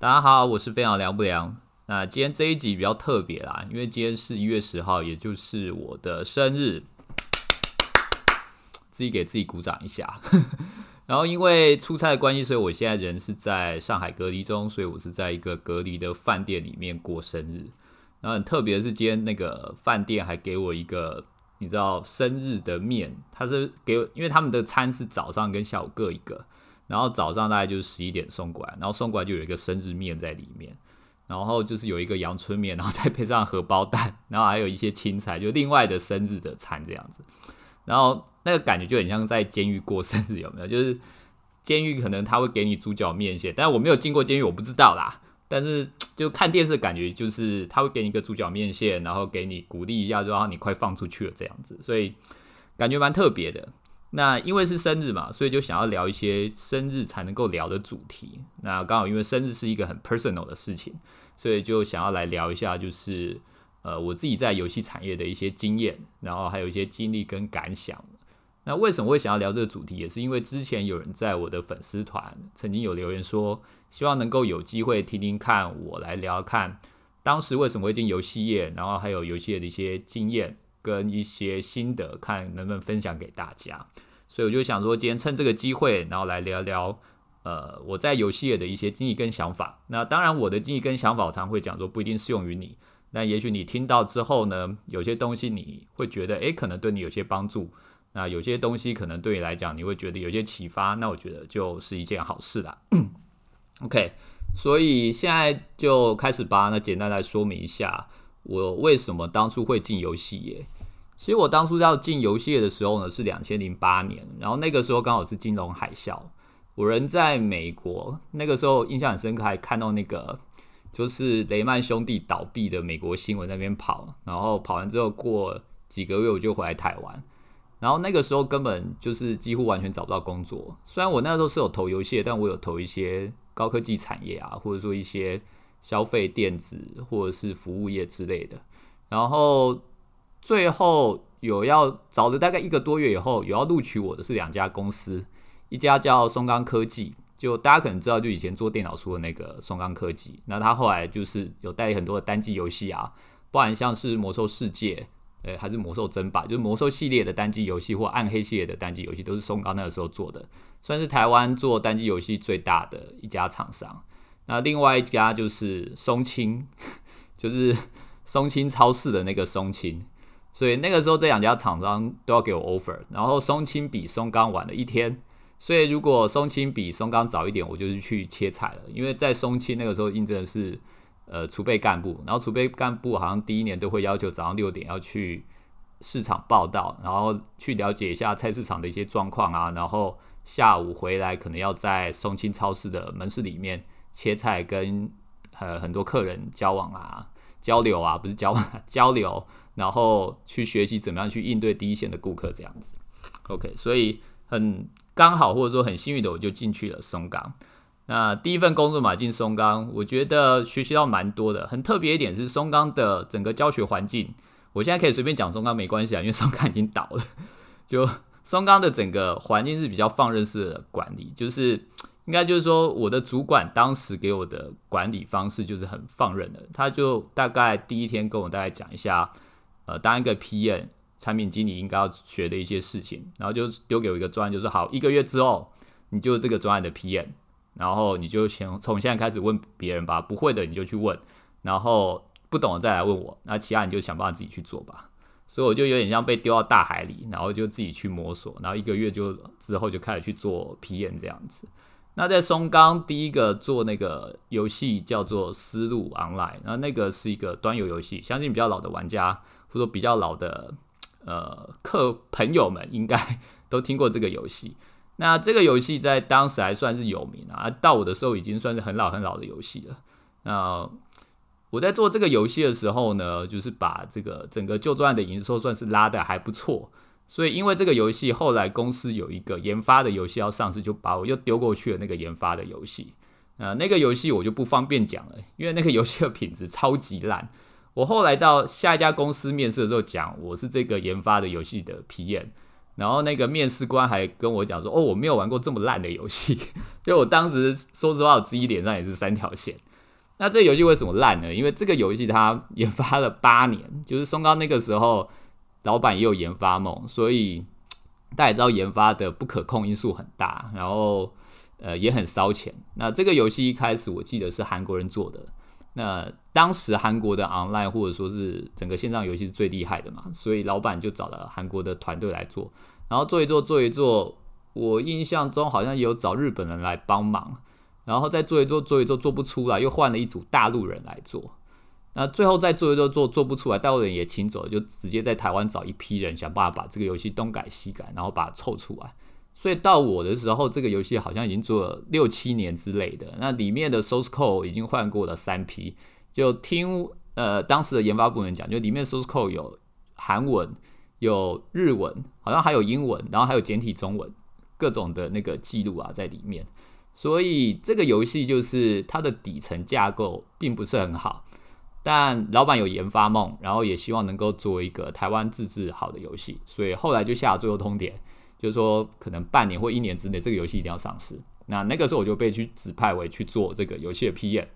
大家好，我是非常凉不凉。那今天这一集比较特别啦，因为今天是一月十号，也就是我的生日，自己给自己鼓掌一下。然后因为出差的关系，所以我现在人是在上海隔离中，所以我是在一个隔离的饭店里面过生日。然后很特别的是，今天那个饭店还给我一个你知道生日的面，他是给，因为他们的餐是早上跟下午各一个，然后早上大概就是十一点送过来，然后送过来就有一个生日面在里面。然后就是有一个阳春面，然后再配上荷包蛋，然后还有一些青菜，就另外的生日的餐这样子。然后那个感觉就很像在监狱过生日，有没有？就是监狱可能他会给你猪脚面线，但是我没有进过监狱，我不知道啦。但是就看电视感觉就是他会给你一个猪脚面线，然后给你鼓励一下，就让你快放出去了这样子，所以感觉蛮特别的。那因为是生日嘛，所以就想要聊一些生日才能够聊的主题。那刚好因为生日是一个很 personal 的事情。所以就想要来聊一下，就是呃我自己在游戏产业的一些经验，然后还有一些经历跟感想。那为什么会想要聊这个主题，也是因为之前有人在我的粉丝团曾经有留言说，希望能够有机会听听看我来聊看当时为什么会进游戏业，然后还有游戏的一些经验跟一些心得，看能不能分享给大家。所以我就想说，今天趁这个机会，然后来聊聊。呃，我在游戏业的一些经历跟想法，那当然我的经历跟想法，我常会讲说不一定适用于你。那也许你听到之后呢，有些东西你会觉得，诶，可能对你有些帮助。那有些东西可能对你来讲，你会觉得有些启发。那我觉得就是一件好事啦。OK，所以现在就开始吧。那简单来说明一下，我为什么当初会进游戏业。其实我当初要进游戏业的时候呢，是两千零八年，然后那个时候刚好是金融海啸。我人在美国，那个时候印象很深刻，还看到那个就是雷曼兄弟倒闭的美国新闻那边跑，然后跑完之后过几个月我就回来台湾，然后那个时候根本就是几乎完全找不到工作。虽然我那时候是有投游戏，但我有投一些高科技产业啊，或者说一些消费电子或者是服务业之类的。然后最后有要找了大概一个多月以后，有要录取我的是两家公司。一家叫松冈科技，就大家可能知道，就以前做电脑书的那个松冈科技。那他后来就是有代理很多的单机游戏啊，包含像是魔兽世界，呃，还是魔兽争霸，就是魔兽系列的单机游戏或暗黑系列的单机游戏，都是松冈那个时候做的，算是台湾做单机游戏最大的一家厂商。那另外一家就是松青，就是松青超市的那个松青。所以那个时候这两家厂商都要给我 offer，然后松青比松冈晚了一天。所以，如果松青比松冈早一点，我就是去切菜了。因为在松青那个时候应征的是呃储备干部，然后储备干部好像第一年都会要求早上六点要去市场报道，然后去了解一下菜市场的一些状况啊，然后下午回来可能要在松青超市的门市里面切菜，跟呃很多客人交往啊、交流啊，不是交往 交流，然后去学习怎么样去应对第一线的顾客这样子。OK，所以很。刚好或者说很幸运的，我就进去了松冈。那第一份工作嘛，进松冈，我觉得学习到蛮多的。很特别一点是松冈的整个教学环境。我现在可以随便讲松冈没关系啊，因为松冈已经倒了。就松冈的整个环境是比较放任式的管理，就是应该就是说我的主管当时给我的管理方式就是很放任的。他就大概第一天跟我大概讲一下，呃，当一个 PM。产品经理应该要学的一些事情，然后就丢给我一个专案，就是好一个月之后，你就这个专案的 PM，然后你就先从现在开始问别人吧，不会的你就去问，然后不懂的再来问我，那其他你就想办法自己去做吧。所以我就有点像被丢到大海里，然后就自己去摸索，然后一个月就之后就开始去做 PM 这样子。那在松冈第一个做那个游戏叫做丝路 Online，那那个是一个端游游戏，相信比较老的玩家或者比较老的。呃，客朋友们应该都听过这个游戏。那这个游戏在当时还算是有名啊，到我的时候已经算是很老很老的游戏了。那我在做这个游戏的时候呢，就是把这个整个旧作案的营收算是拉的还不错。所以因为这个游戏后来公司有一个研发的游戏要上市，就把我又丢过去了那个研发的游戏。呃，那个游戏我就不方便讲了，因为那个游戏的品质超级烂。我后来到下一家公司面试的时候，讲我是这个研发的游戏的 PM，然后那个面试官还跟我讲说：“哦，我没有玩过这么烂的游戏。”因为我当时说实话，我自己脸上也是三条线。那这游戏为什么烂呢？因为这个游戏它研发了八年，就是松冈那个时候老板也有研发梦，所以 大家也知道研发的不可控因素很大，然后呃也很烧钱。那这个游戏一开始我记得是韩国人做的，那当时韩国的 online 或者说是整个线上游戏是最厉害的嘛，所以老板就找了韩国的团队来做，然后做一做做一做，我印象中好像有找日本人来帮忙。然后再做一做，做一做做不出来，又换了一组大陆人来做。那最后再做一做，做做不出来，大陆人也请走了，就直接在台湾找一批人，想办法把这个游戏东改西改，然后把它凑出来。所以到我的时候，这个游戏好像已经做了六七年之类的。那里面的 source code 已经换过了三批。就听呃当时的研发部门讲，就里面 source code 有韩文、有日文，好像还有英文，然后还有简体中文，各种的那个记录啊在里面。所以这个游戏就是它的底层架构并不是很好，但老板有研发梦，然后也希望能够做一个台湾自制好的游戏，所以后来就下了最后通牒，就是说可能半年或一年之内这个游戏一定要上市。那那个时候我就被去指派为去做这个游戏的 PM，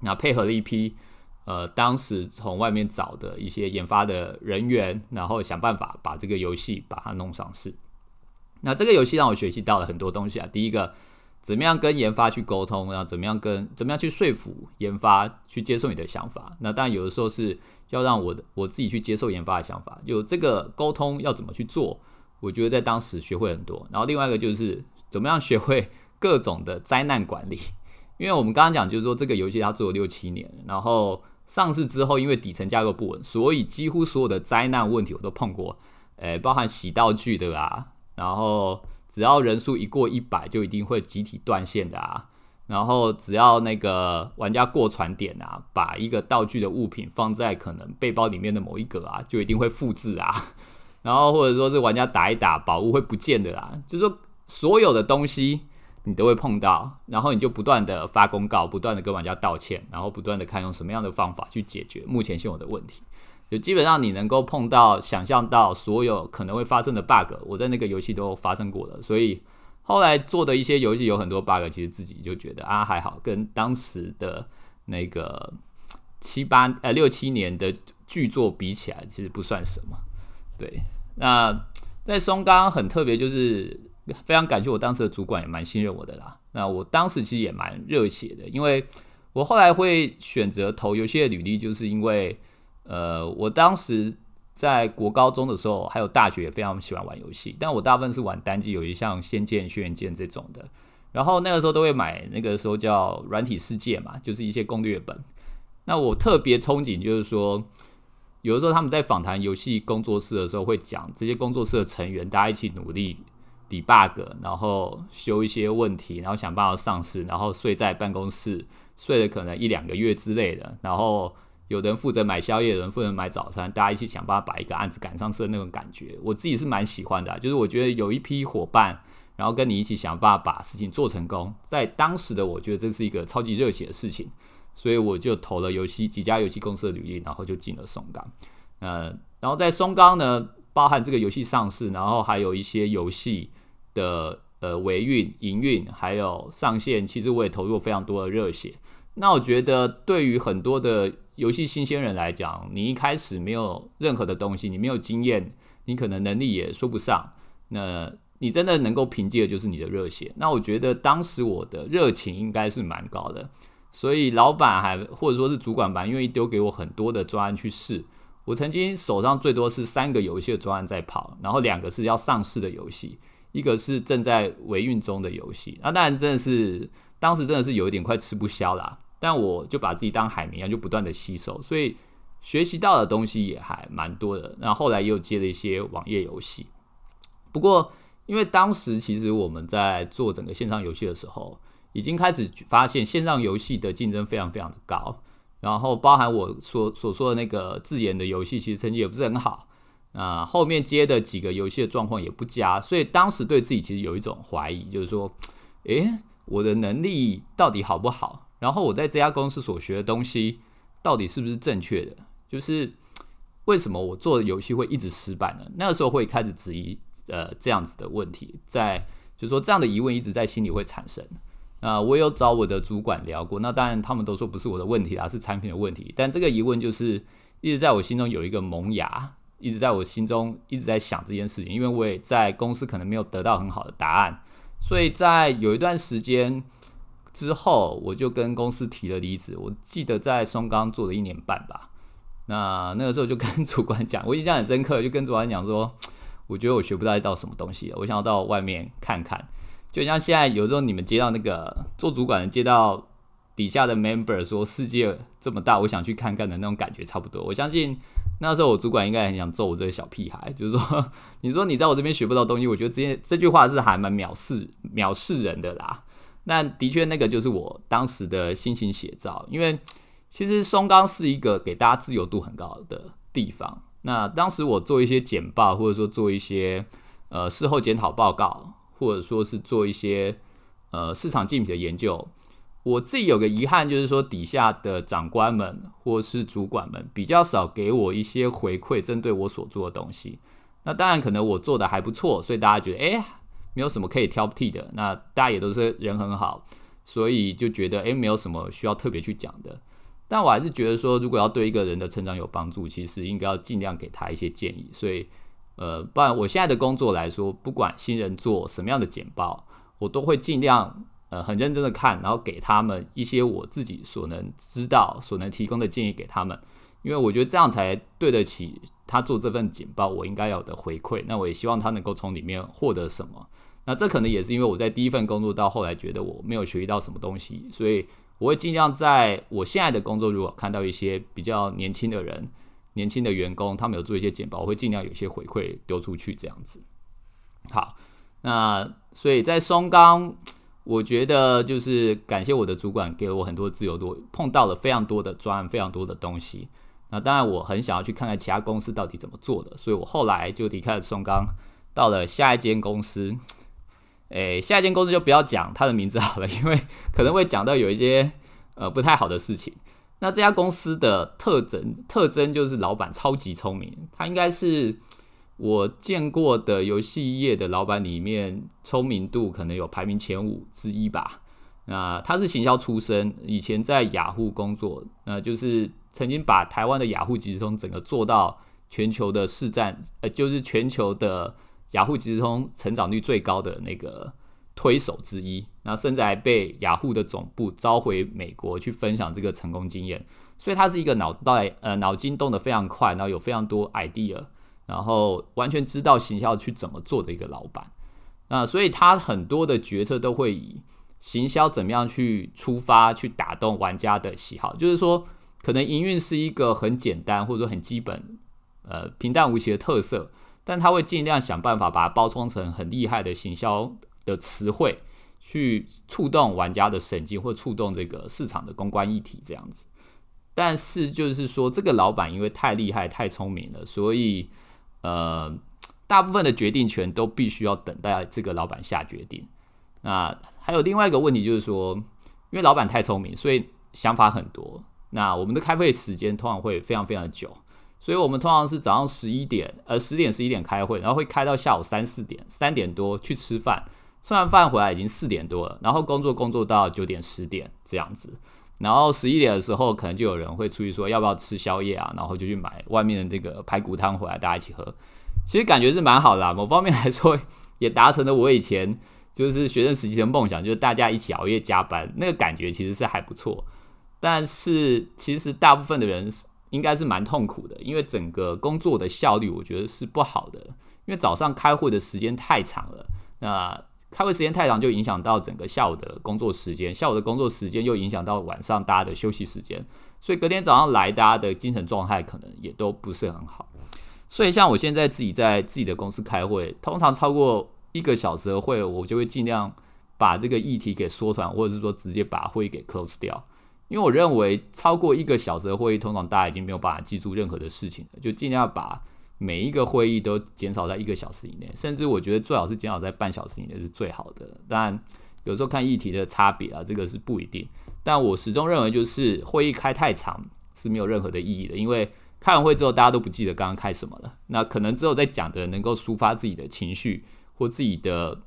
那配合了一批呃当时从外面找的一些研发的人员，然后想办法把这个游戏把它弄上市。那这个游戏让我学习到了很多东西啊，第一个。怎么样跟研发去沟通，然后怎么样跟怎么样去说服研发去接受你的想法？那当然有的时候是要让我的我自己去接受研发的想法。有这个沟通要怎么去做？我觉得在当时学会很多。然后另外一个就是怎么样学会各种的灾难管理。因为我们刚刚讲就是说这个游戏它做了六七年，然后上市之后因为底层架构不稳，所以几乎所有的灾难问题我都碰过。诶，包含洗道具的啦，然后。只要人数一过一百，就一定会集体断线的啊。然后只要那个玩家过传点啊，把一个道具的物品放在可能背包里面的某一格啊，就一定会复制啊。然后或者说是玩家打一打，宝物会不见的啦。就是说所有的东西你都会碰到，然后你就不断的发公告，不断的跟玩家道歉，然后不断的看用什么样的方法去解决目前现有的问题。就基本上你能够碰到、想象到所有可能会发生的 bug，我在那个游戏都发生过了。所以后来做的一些游戏有很多 bug，其实自己就觉得啊还好，跟当时的那个七八呃六七年的剧作比起来，其实不算什么。对，那在松冈很特别，就是非常感谢我当时的主管也蛮信任我的啦。那我当时其实也蛮热血的，因为我后来会选择投游戏的履历，就是因为。呃，我当时在国高中的时候，还有大学也非常喜欢玩游戏，但我大部分是玩单机游戏，像《仙剑》《轩辕剑》这种的。然后那个时候都会买，那个时候叫软体世界嘛，就是一些攻略本。那我特别憧憬，就是说，有的时候他们在访谈游戏工作室的时候，会讲这些工作室的成员大家一起努力 debug，然后修一些问题，然后想办法上市，然后睡在办公室睡了可能一两个月之类的，然后。有人负责买宵夜，有人负责买早餐，大家一起想办法把一个案子赶上市的那种感觉，我自己是蛮喜欢的。就是我觉得有一批伙伴，然后跟你一起想办法把事情做成功，在当时的我觉得这是一个超级热血的事情，所以我就投了游戏几家游戏公司的履历，然后就进了松冈。呃，然后在松冈呢，包含这个游戏上市，然后还有一些游戏的呃维运、营运，还有上线，其实我也投入非常多的热血。那我觉得对于很多的游戏新鲜人来讲，你一开始没有任何的东西，你没有经验，你可能能力也说不上。那你真的能够凭借的就是你的热血。那我觉得当时我的热情应该是蛮高的，所以老板还或者说是主管吧，愿意丢给我很多的专案去试。我曾经手上最多是三个游戏的专案在跑，然后两个是要上市的游戏，一个是正在维运中的游戏。那当然真的是当时真的是有一点快吃不消啦。但我就把自己当海绵一样，就不断的吸收，所以学习到的东西也还蛮多的。然后后来又接了一些网页游戏。不过，因为当时其实我们在做整个线上游戏的时候，已经开始发现线上游戏的竞争非常非常的高。然后包含我所所说的那个自研的游戏，其实成绩也不是很好。啊，后面接的几个游戏的状况也不佳，所以当时对自己其实有一种怀疑，就是说，诶，我的能力到底好不好？然后我在这家公司所学的东西到底是不是正确的？就是为什么我做的游戏会一直失败呢？那个时候会开始质疑呃这样子的问题，在就是说这样的疑问一直在心里会产生。啊，我有找我的主管聊过，那当然他们都说不是我的问题啦，是产品的问题。但这个疑问就是一直在我心中有一个萌芽，一直在我心中一直在想这件事情，因为我也在公司可能没有得到很好的答案，所以在有一段时间之后，我就跟公司提了离职。我记得在松冈做了一年半吧，那那个时候就跟 主管讲，我印象很深刻，就跟主管讲说，我觉得我学不到一道什么东西，我想要到外面看看。就像现在有时候你们接到那个做主管的接到底下的 member 说世界这么大，我想去看看的那种感觉差不多。我相信那时候我主管应该很想揍我这个小屁孩，就是说 你说你在我这边学不到东西，我觉得这这句话是还蛮藐视藐视人的啦。那的确那个就是我当时的心情写照，因为 其实松冈是一个给大家自由度很高的地方。那当时我做一些简报，或者说做一些呃事后检讨报告。或者说是做一些呃市场竞品的研究，我自己有个遗憾，就是说底下的长官们或是主管们比较少给我一些回馈，针对我所做的东西。那当然可能我做的还不错，所以大家觉得哎没有什么可以挑剔的。那大家也都是人很好，所以就觉得哎没有什么需要特别去讲的。但我还是觉得说，如果要对一个人的成长有帮助，其实应该要尽量给他一些建议。所以。呃，不然我现在的工作来说，不管新人做什么样的简报，我都会尽量呃很认真的看，然后给他们一些我自己所能知道、所能提供的建议给他们，因为我觉得这样才对得起他做这份简报我应该有的回馈。那我也希望他能够从里面获得什么。那这可能也是因为我在第一份工作到后来觉得我没有学习到什么东西，所以我会尽量在我现在的工作，如果看到一些比较年轻的人。年轻的员工，他们有做一些简报，我会尽量有一些回馈丢出去，这样子。好，那所以在松冈，我觉得就是感谢我的主管给了我很多自由度，碰到了非常多的专案，非常多的东西。那当然，我很想要去看看其他公司到底怎么做的，所以我后来就离开了松冈，到了下一间公司。诶，下一间公司就不要讲它的名字好了，因为可能会讲到有一些呃不太好的事情。那这家公司的特征特征就是老板超级聪明，他应该是我见过的游戏业的老板里面聪明度可能有排名前五之一吧。那他是行销出身，以前在雅虎工作，那就是曾经把台湾的雅虎集中整个做到全球的市占，呃，就是全球的雅虎即时通成长率最高的那个。推手之一，那甚至还被雅虎的总部召回美国去分享这个成功经验，所以他是一个脑袋呃脑筋动得非常快，然后有非常多 idea，然后完全知道行销去怎么做的一个老板。那所以他很多的决策都会以行销怎么样去出发，去打动玩家的喜好。就是说，可能营运是一个很简单或者说很基本呃平淡无奇的特色，但他会尽量想办法把它包装成很厉害的行销。的词汇去触动玩家的神经，或触动这个市场的公关议题这样子。但是就是说，这个老板因为太厉害、太聪明了，所以呃，大部分的决定权都必须要等待这个老板下决定。那还有另外一个问题就是说，因为老板太聪明，所以想法很多。那我们的开会时间通常会非常非常久，所以我们通常是早上十一点呃十点十一点开会，然后会开到下午三四点，三点多去吃饭。吃完饭回来已经四点多了，然后工作工作到九点十点这样子，然后十一点的时候可能就有人会出去说要不要吃宵夜啊，然后就去买外面的这个排骨汤回来大家一起喝。其实感觉是蛮好的，某方面来说也达成了我以前就是学生时期的梦想，就是大家一起熬夜加班，那个感觉其实是还不错。但是其实大部分的人应该是蛮痛苦的，因为整个工作的效率我觉得是不好的，因为早上开会的时间太长了，那。开会时间太长，就影响到整个下午的工作时间，下午的工作时间又影响到晚上大家的休息时间，所以隔天早上来，大家的精神状态可能也都不是很好。所以像我现在自己在自己的公司开会，通常超过一个小时的会，我就会尽量把这个议题给缩短，或者是说直接把会给 close 掉，因为我认为超过一个小时的会议，通常大家已经没有办法记住任何的事情了，就尽量把。每一个会议都减少在一个小时以内，甚至我觉得最好是减少在半小时以内是最好的。当然，有时候看议题的差别啊，这个是不一定。但我始终认为，就是会议开太长是没有任何的意义的，因为开完会之后，大家都不记得刚刚开什么了。那可能之后在讲的能够抒发自己的情绪或自己的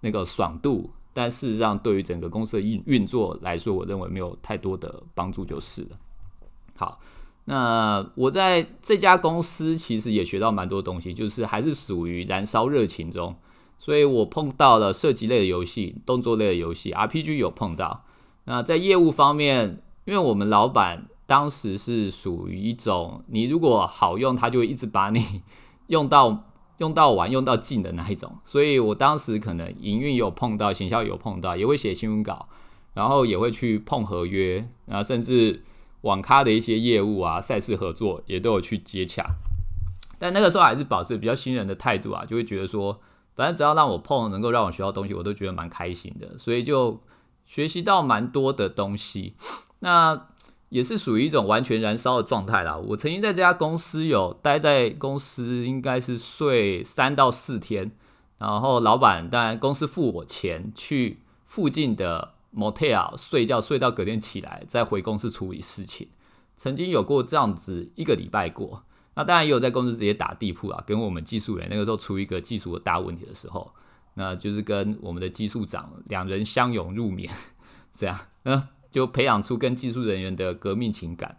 那个爽度，但事实上对于整个公司的运运作来说，我认为没有太多的帮助就是了。好，那我在这家公司其实也学到蛮多东西，就是还是属于燃烧热情中，所以我碰到了射击类的游戏、动作类的游戏、RPG 有碰到。那在业务方面，因为我们老板。当时是属于一种，你如果好用，他就会一直把你 用到用到完、用到尽的那一种。所以我当时可能营运有碰到，行销有碰到，也会写新闻稿，然后也会去碰合约，然后甚至网咖的一些业务啊、赛事合作也都有去接洽。但那个时候还是保持比较新人的态度啊，就会觉得说，反正只要让我碰，能够让我学到东西，我都觉得蛮开心的。所以就学习到蛮多的东西。那也是属于一种完全燃烧的状态啦。我曾经在这家公司有待在公司，应该是睡三到四天，然后老板当然公司付我钱去附近的 motel 睡觉，睡到隔天起来再回公司处理事情。曾经有过这样子一个礼拜过，那当然也有在公司直接打地铺啊，跟我们技术员那个时候出一个技术的大问题的时候，那就是跟我们的技术长两人相拥入眠，这样嗯。就培养出跟技术人员的革命情感。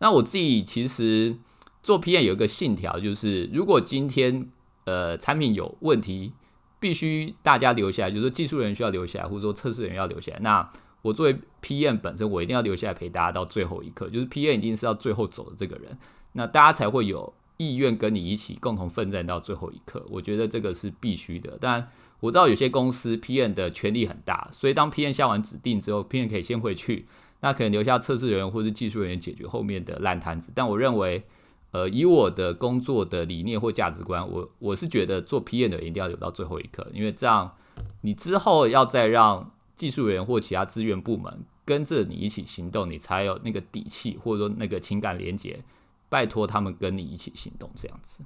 那我自己其实做 PM 有一个信条，就是如果今天呃产品有问题，必须大家留下来，就是说技术人员需要留下来，或者说测试人员要留下来。那我作为 PM 本身，我一定要留下来陪大家到最后一刻，就是 PM 一定是要最后走的这个人，那大家才会有意愿跟你一起共同奋战到最后一刻。我觉得这个是必须的，但。我知道有些公司 P N 的权力很大，所以当 P N 下完指定之后 P N 可以先回去，那可能留下测试人员或是技术人员解决后面的烂摊子。但我认为，呃，以我的工作的理念或价值观，我我是觉得做 P N 的一定要留到最后一刻，因为这样你之后要再让技术人员或其他资源部门跟着你一起行动，你才有那个底气或者说那个情感连接，拜托他们跟你一起行动这样子。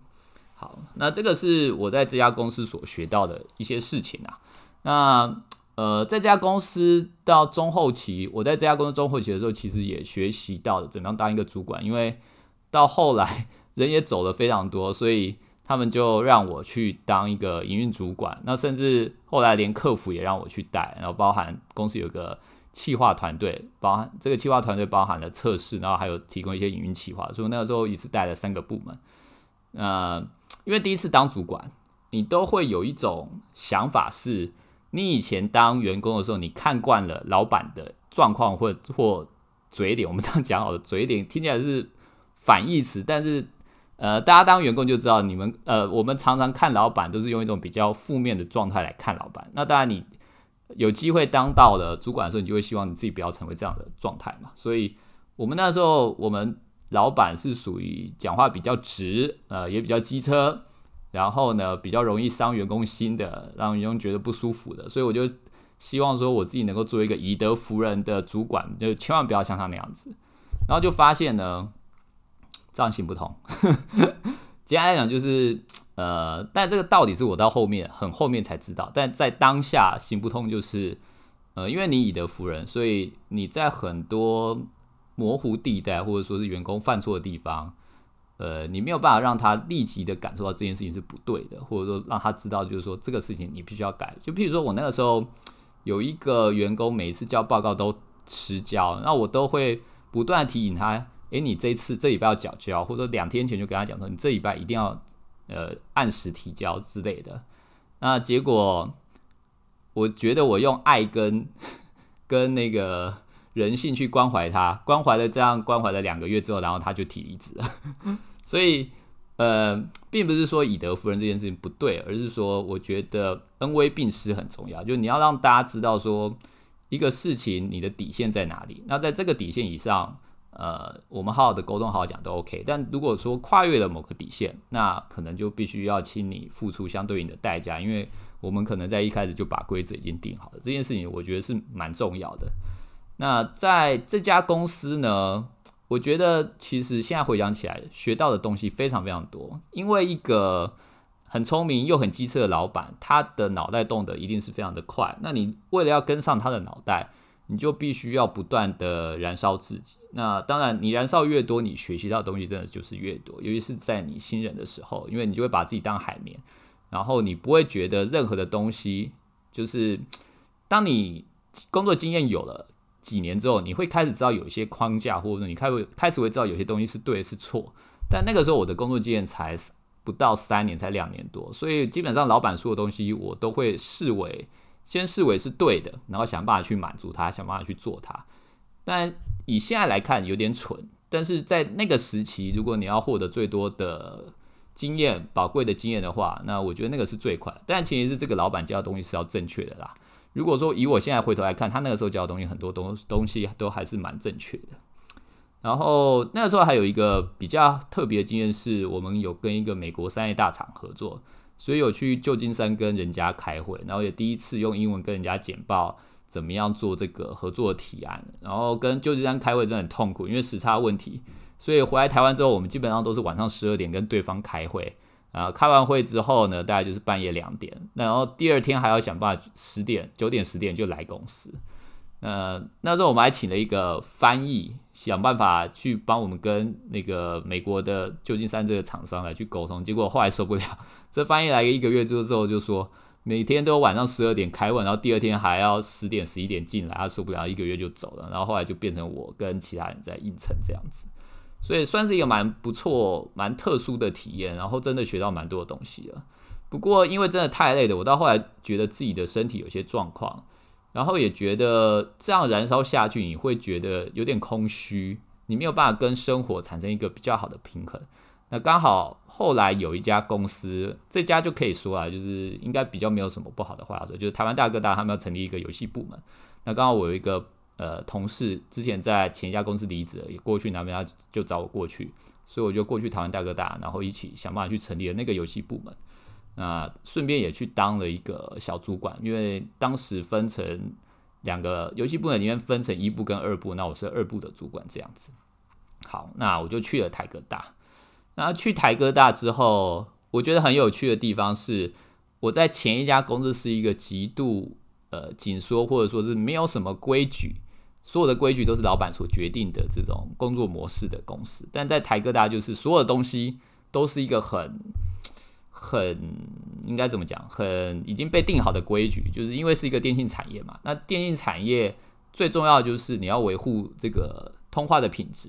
好，那这个是我在这家公司所学到的一些事情啊。那呃，在这家公司到中后期，我在这家公司中后期的时候，其实也学习到了怎么样当一个主管。因为到后来人也走了非常多，所以他们就让我去当一个营运主管。那甚至后来连客服也让我去带，然后包含公司有个企划团队，包含这个企划团队包含了测试，然后还有提供一些营运企划。所以那个时候一次带了三个部门，那。因为第一次当主管，你都会有一种想法，是你以前当员工的时候，你看惯了老板的状况或或嘴脸。我们这样讲好了，嘴脸听起来是反义词，但是呃，大家当员工就知道，你们呃，我们常常看老板都是用一种比较负面的状态来看老板。那当然，你有机会当到了主管的时候，你就会希望你自己不要成为这样的状态嘛。所以，我们那时候我们。老板是属于讲话比较直，呃，也比较机车，然后呢，比较容易伤员工心的，让员工觉得不舒服的，所以我就希望说我自己能够做一个以德服人的主管，就千万不要像他那样子。然后就发现呢，这样行不通。简单来讲就是，呃，但这个道理是我到后面很后面才知道，但在当下行不通，就是，呃，因为你以德服人，所以你在很多。模糊地带，或者说是员工犯错的地方，呃，你没有办法让他立即的感受到这件事情是不对的，或者说让他知道，就是说这个事情你必须要改。就譬如说我那个时候有一个员工，每一次交报告都迟交，那我都会不断提醒他，诶，你这次这礼拜要缴交，或者说两天前就跟他讲说，你这礼拜一定要呃按时提交之类的。那结果我觉得我用爱跟 跟那个。人性去关怀他，关怀了这样关怀了两个月之后，然后他就提离职了。所以，呃，并不是说以德服人这件事情不对，而是说我觉得恩威并施很重要。就你要让大家知道说一个事情你的底线在哪里。那在这个底线以上，呃，我们好好的沟通，好好讲都 OK。但如果说跨越了某个底线，那可能就必须要请你付出相对应的代价，因为我们可能在一开始就把规则已经定好了。这件事情我觉得是蛮重要的。那在这家公司呢，我觉得其实现在回想起来，学到的东西非常非常多。因为一个很聪明又很机车的老板，他的脑袋动得一定是非常的快。那你为了要跟上他的脑袋，你就必须要不断的燃烧自己。那当然，你燃烧越多，你学习到的东西真的就是越多。尤其是在你新人的时候，因为你就会把自己当海绵，然后你不会觉得任何的东西就是当你工作经验有了几年之后，你会开始知道有一些框架，或者说你开会开始会知道有些东西是对是错。但那个时候我的工作经验才不到三年，才两年多，所以基本上老板说的东西我都会视为先视为是对的，然后想办法去满足他，想办法去做它。但以现在来看有点蠢，但是在那个时期，如果你要获得最多的经验、宝贵的经验的话，那我觉得那个是最快。但前提是这个老板教的东西是要正确的啦。如果说以我现在回头来看，他那个时候教的东西很多东东西都还是蛮正确的。然后那个时候还有一个比较特别的经验，是我们有跟一个美国商业大厂合作，所以有去旧金山跟人家开会，然后也第一次用英文跟人家简报怎么样做这个合作的提案。然后跟旧金山开会真的很痛苦，因为时差问题，所以回来台湾之后，我们基本上都是晚上十二点跟对方开会。啊，开完会之后呢，大概就是半夜两点，然后第二天还要想办法十点、九点、十点就来公司。呃，那时候我们还请了一个翻译，想办法去帮我们跟那个美国的旧金山这个厂商来去沟通。结果后来受不了，这翻译来一个月之后就说，每天都晚上十二点开会，然后第二天还要十点、十一点进来，他受不了，一个月就走了。然后后来就变成我跟其他人在应承这样子，所以算是一个蛮不错、蛮特殊的体验，然后真的学到蛮多的东西了。不过因为真的太累了，我到后来觉得自己的身体有些状况。然后也觉得这样燃烧下去，你会觉得有点空虚，你没有办法跟生活产生一个比较好的平衡。那刚好后来有一家公司，这家就可以说啊，就是应该比较没有什么不好的话说，就是台湾大哥大他们要成立一个游戏部门。那刚好我有一个呃同事，之前在前一家公司离职了，也过去那边他就找我过去，所以我就过去台湾大哥大，然后一起想办法去成立了那个游戏部门。那顺便也去当了一个小主管，因为当时分成两个游戏部门里面分成一部跟二部，那我是二部的主管这样子。好，那我就去了台哥大。那去台哥大之后，我觉得很有趣的地方是，我在前一家公司是一个极度呃紧缩或者说是没有什么规矩，所有的规矩都是老板所决定的这种工作模式的公司。但在台哥大就是所有的东西都是一个很。很应该怎么讲？很已经被定好的规矩，就是因为是一个电信产业嘛。那电信产业最重要的就是你要维护这个通话的品质。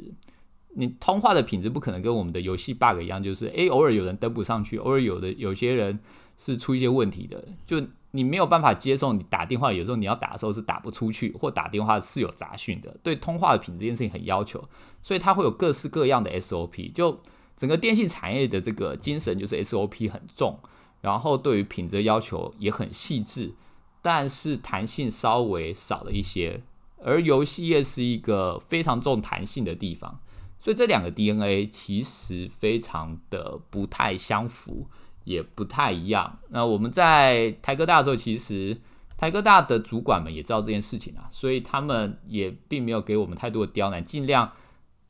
你通话的品质不可能跟我们的游戏 bug 一样，就是诶，偶尔有人登不上去，偶尔有的有些人是出一些问题的，就你没有办法接受你打电话，有时候你要打的时候是打不出去，或打电话是有杂讯的。对通话的品质这件事情很要求，所以它会有各式各样的 SOP。就整个电信产业的这个精神就是 SOP 很重，然后对于品质要求也很细致，但是弹性稍微少了一些。而游戏业是一个非常重弹性的地方，所以这两个 DNA 其实非常的不太相符，也不太一样。那我们在台科大的时候，其实台科大的主管们也知道这件事情啊，所以他们也并没有给我们太多的刁难，尽量。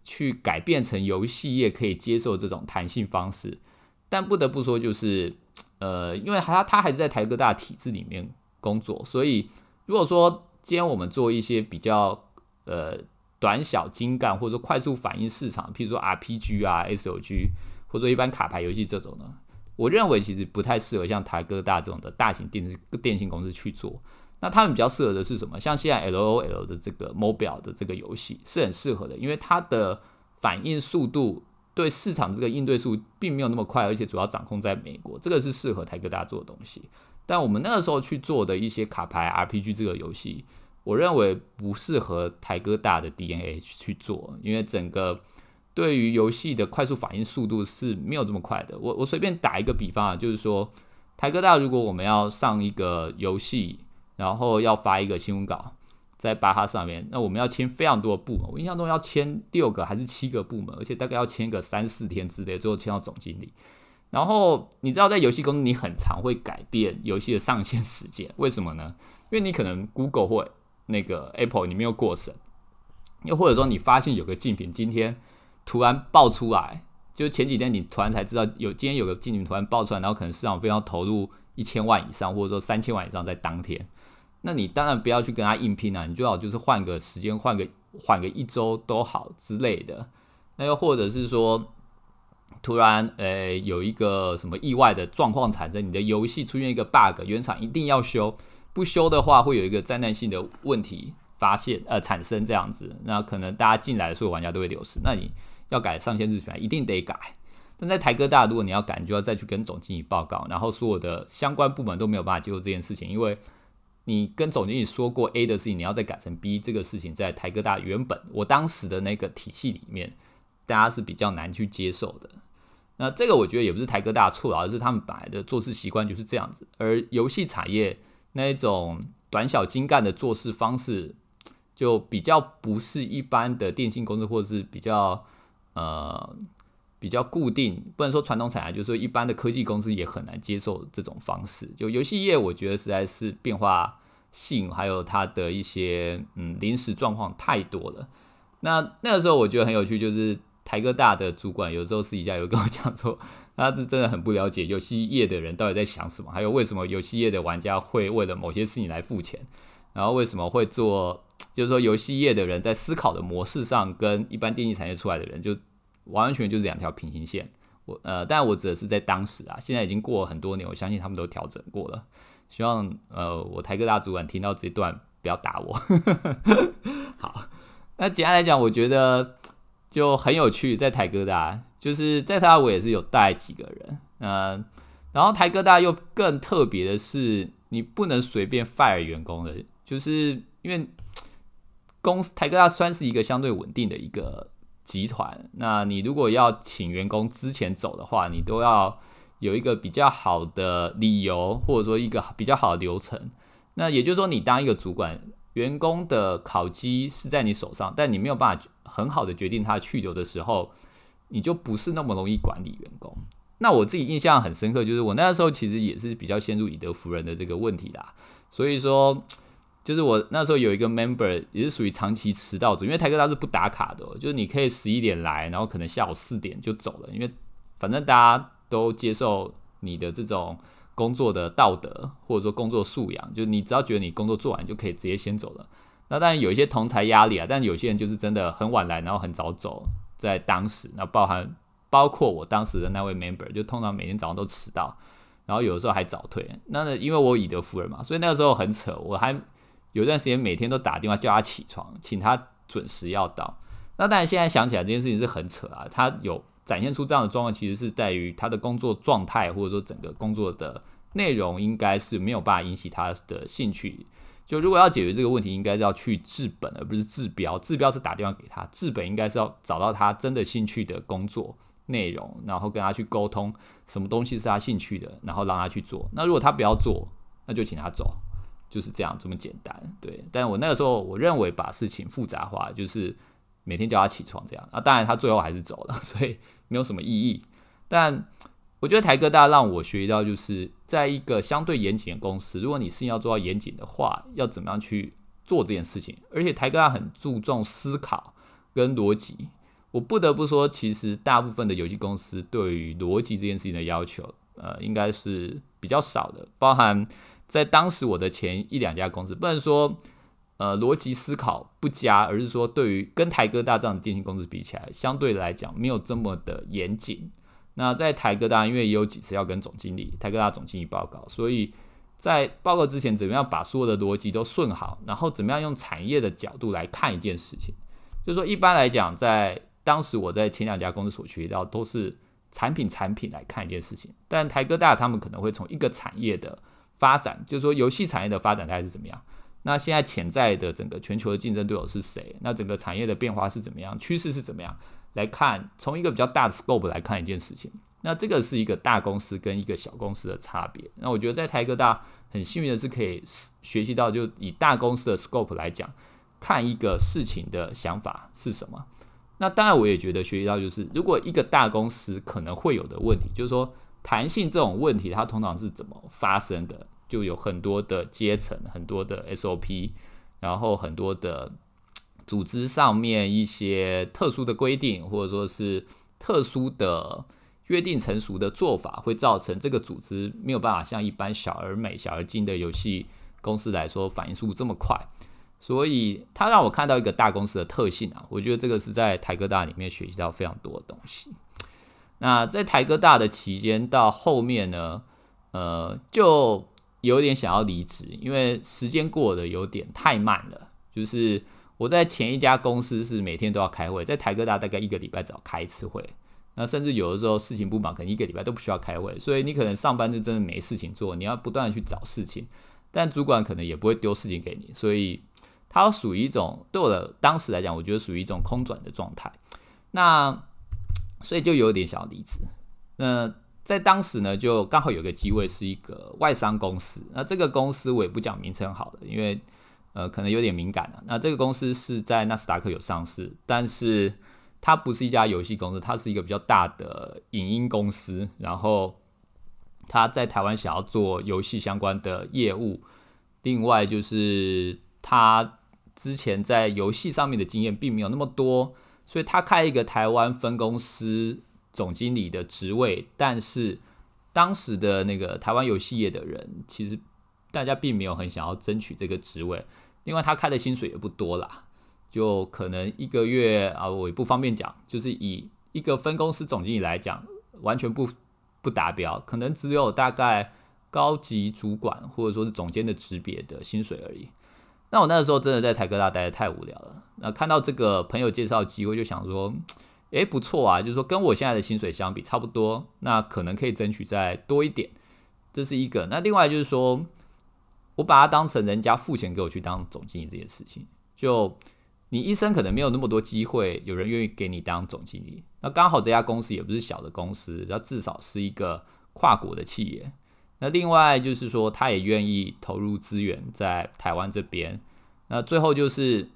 去改变成游戏业可以接受这种弹性方式，但不得不说，就是呃，因为他他还是在台科大体制里面工作，所以如果说今天我们做一些比较呃短小精干或者说快速反应市场，譬如说 RPG 啊、SOG 或者一般卡牌游戏这种呢，我认为其实不太适合像台哥大这种的大型电视电信公司去做。那他们比较适合的是什么？像现在 L O L 的这个 mobile 的这个游戏是很适合的，因为它的反应速度对市场这个应对速并没有那么快，而且主要掌控在美国，这个是适合台哥大做的东西。但我们那个时候去做的一些卡牌 R P G 这个游戏，我认为不适合台哥大的 D N A 去做，因为整个对于游戏的快速反应速度是没有这么快的。我我随便打一个比方啊，就是说台哥大如果我们要上一个游戏。然后要发一个新闻稿在巴哈上面，那我们要签非常多的部门，我印象中要签六个还是七个部门，而且大概要签个三四天之类，最后签到总经理。然后你知道在游戏公司你很常会改变游戏的上线时间，为什么呢？因为你可能 Google 或那个 Apple 你没有过审，又或者说你发现有个竞品今天突然爆出来，就前几天你突然才知道有今天有个竞品突然爆出来，然后可能市场非常投入一千万以上，或者说三千万以上在当天。那你当然不要去跟他硬拼啊，你最好就是换个时间，换个缓个一周都好之类的。那又或者是说，突然呃有一个什么意外的状况产生，你的游戏出现一个 bug，原厂一定要修，不修的话会有一个灾难性的问题发现呃产生这样子，那可能大家进来的所有玩家都会流失，那你要改上线日期一定得改。但在台哥大，如果你要改，你就要再去跟总经理报告，然后所有的相关部门都没有办法接受这件事情，因为你跟总经理说过 A 的事情，你要再改成 B，这个事情在台哥大原本我当时的那个体系里面，大家是比较难去接受的。那这个我觉得也不是台哥大错，而是他们本来的做事习惯就是这样子。而游戏产业那一种短小精干的做事方式，就比较不是一般的电信公司，或者是比较呃。比较固定，不能说传统产业，就是说一般的科技公司也很难接受这种方式。就游戏业，我觉得实在是变化性还有它的一些嗯临时状况太多了。那 那个时候我觉得很有趣，就是台哥大的主管有时候私底下有跟我讲说，他是真的很不了解游戏业的人到底在想什么，还有为什么游戏业的玩家会为了某些事情来付钱，然后为什么会做，就是说游戏业的人在思考的模式上跟一般电竞产业出来的人就。完完全全就是两条平行线，我呃，但我指的是在当时啊，现在已经过了很多年，我相信他们都调整过了。希望呃，我台科大主管听到这段不要打我。好，那简单来讲，我觉得就很有趣，在台科大，就是在他我也是有带几个人，嗯，然后台科大又更特别的是，你不能随便 fire 员工的，就是因为公司台哥大算是一个相对稳定的一个。集团，那你如果要请员工之前走的话，你都要有一个比较好的理由，或者说一个比较好的流程。那也就是说，你当一个主管，员工的考绩是在你手上，但你没有办法很好的决定他去留的时候，你就不是那么容易管理员工。那我自己印象很深刻，就是我那时候其实也是比较陷入以德服人的这个问题啦，所以说。就是我那时候有一个 member 也是属于长期迟到者，因为台哥他是不打卡的，就是你可以十一点来，然后可能下午四点就走了，因为反正大家都接受你的这种工作的道德或者说工作素养，就是你只要觉得你工作做完就可以直接先走了。那当然有一些同才压力啊，但有些人就是真的很晚来，然后很早走，在当时那包含包括我当时的那位 member，就通常每天早上都迟到，然后有的时候还早退。那因为我以德服人嘛，所以那个时候很扯，我还。有段时间每天都打电话叫他起床，请他准时要到。那当然现在想起来这件事情是很扯啊。他有展现出这样的状况，其实是在于他的工作状态或者说整个工作的内容应该是没有办法引起他的兴趣。就如果要解决这个问题，应该是要去治本，而不是治标。治标是打电话给他，治本应该是要找到他真的兴趣的工作内容，然后跟他去沟通什么东西是他兴趣的，然后让他去做。那如果他不要做，那就请他走。就是这样这么简单，对。但我那个时候，我认为把事情复杂化，就是每天叫他起床这样。啊，当然他最后还是走了，所以没有什么意义。但我觉得台哥大让我学到，就是在一个相对严谨的公司，如果你事情要做到严谨的话，要怎么样去做这件事情。而且台哥大很注重思考跟逻辑。我不得不说，其实大部分的游戏公司对于逻辑这件事情的要求，呃，应该是比较少的，包含。在当时，我的前一两家公司不能说，呃，逻辑思考不佳，而是说对于跟台哥大这样的电信公司比起来，相对来讲没有这么的严谨。那在台哥大，因为也有几次要跟总经理、台哥大总经理报告，所以在报告之前，怎么样把所有的逻辑都顺好，然后怎么样用产业的角度来看一件事情。就是说，一般来讲，在当时我在前两家公司所学到，都是产品产品来看一件事情，但台哥大他们可能会从一个产业的。发展就是说，游戏产业的发展大概是怎么样？那现在潜在的整个全球的竞争对手是谁？那整个产业的变化是怎么样？趋势是怎么样？来看，从一个比较大的 scope 来看一件事情。那这个是一个大公司跟一个小公司的差别。那我觉得在台科大很幸运的是可以学习到，就以大公司的 scope 来讲，看一个事情的想法是什么。那当然，我也觉得学习到就是，如果一个大公司可能会有的问题，就是说。弹性这种问题，它通常是怎么发生的？就有很多的阶层，很多的 SOP，然后很多的组织上面一些特殊的规定，或者说是特殊的约定成熟的做法，会造成这个组织没有办法像一般小而美、小而精的游戏公司来说反应速度这么快，所以它让我看到一个大公司的特性啊，我觉得这个是在台哥大里面学习到非常多的东西。那在台哥大的期间到后面呢，呃，就有点想要离职，因为时间过得有点太慢了。就是我在前一家公司是每天都要开会，在台科大大概一个礼拜只要开一次会。那甚至有的时候事情不忙，可能一个礼拜都不需要开会，所以你可能上班就真的没事情做，你要不断的去找事情，但主管可能也不会丢事情给你，所以它属于一种对我的当时来讲，我觉得属于一种空转的状态。那所以就有点想要离职。那在当时呢，就刚好有个机会是一个外商公司，那这个公司我也不讲名称好了，因为呃可能有点敏感啊。那这个公司是在纳斯达克有上市，但是。它不是一家游戏公司，它是一个比较大的影音公司。然后，他在台湾想要做游戏相关的业务。另外，就是他之前在游戏上面的经验并没有那么多，所以他开一个台湾分公司总经理的职位。但是，当时的那个台湾游戏业的人，其实大家并没有很想要争取这个职位。另外，他开的薪水也不多啦。就可能一个月啊，我也不方便讲。就是以一个分公司总经理来讲，完全不不达标，可能只有大概高级主管或者说是总监的级别的薪水而已。那我那个时候真的在台科大待的太无聊了。那看到这个朋友介绍机会，就想说，诶，不错啊，就是说跟我现在的薪水相比差不多，那可能可以争取再多一点。这是一个。那另外就是说，我把它当成人家付钱给我去当总经理这件事情，就。你一生可能没有那么多机会，有人愿意给你当总经理。那刚好这家公司也不是小的公司，它至少是一个跨国的企业。那另外就是说，他也愿意投入资源在台湾这边。那最后就是，